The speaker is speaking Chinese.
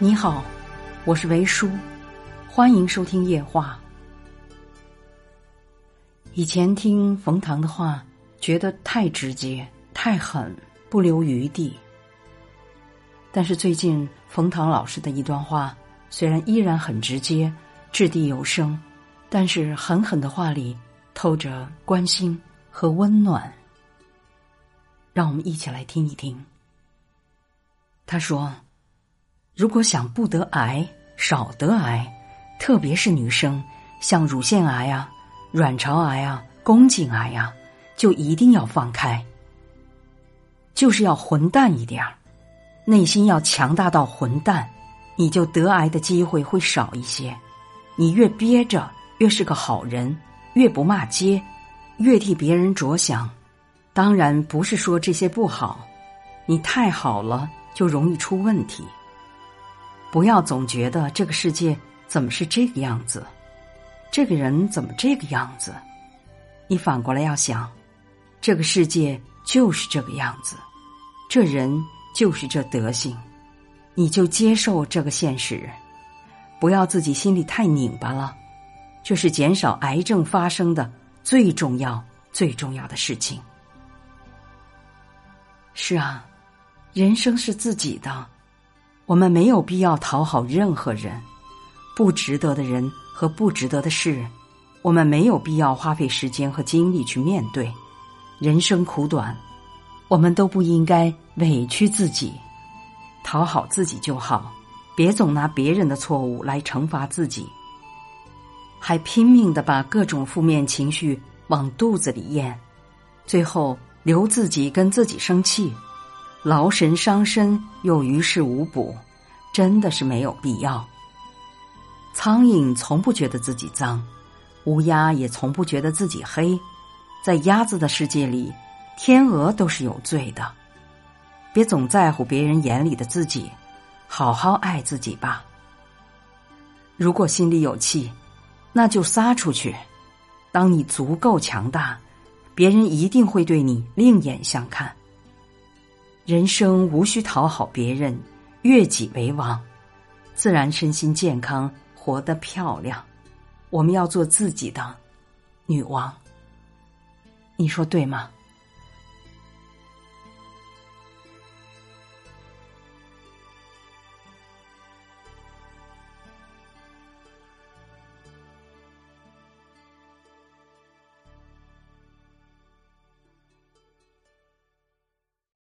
你好，我是维叔，欢迎收听夜话。以前听冯唐的话，觉得太直接、太狠，不留余地。但是最近冯唐老师的一段话，虽然依然很直接、掷地有声，但是狠狠的话里透着关心和温暖。让我们一起来听一听。他说。如果想不得癌、少得癌，特别是女生，像乳腺癌啊、卵巢癌啊、宫颈癌啊，就一定要放开，就是要混蛋一点儿，内心要强大到混蛋，你就得癌的机会会少一些。你越憋着，越是个好人，越不骂街，越替别人着想。当然不是说这些不好，你太好了就容易出问题。不要总觉得这个世界怎么是这个样子，这个人怎么这个样子？你反过来要想，这个世界就是这个样子，这人就是这德行，你就接受这个现实，不要自己心里太拧巴了。这是减少癌症发生的最重要、最重要的事情。是啊，人生是自己的。我们没有必要讨好任何人，不值得的人和不值得的事，我们没有必要花费时间和精力去面对。人生苦短，我们都不应该委屈自己，讨好自己就好，别总拿别人的错误来惩罚自己，还拼命的把各种负面情绪往肚子里咽，最后留自己跟自己生气。劳神伤身又于事无补，真的是没有必要。苍蝇从不觉得自己脏，乌鸦也从不觉得自己黑。在鸭子的世界里，天鹅都是有罪的。别总在乎别人眼里的自己，好好爱自己吧。如果心里有气，那就撒出去。当你足够强大，别人一定会对你另眼相看。人生无需讨好别人，悦己为王，自然身心健康，活得漂亮。我们要做自己的女王，你说对吗？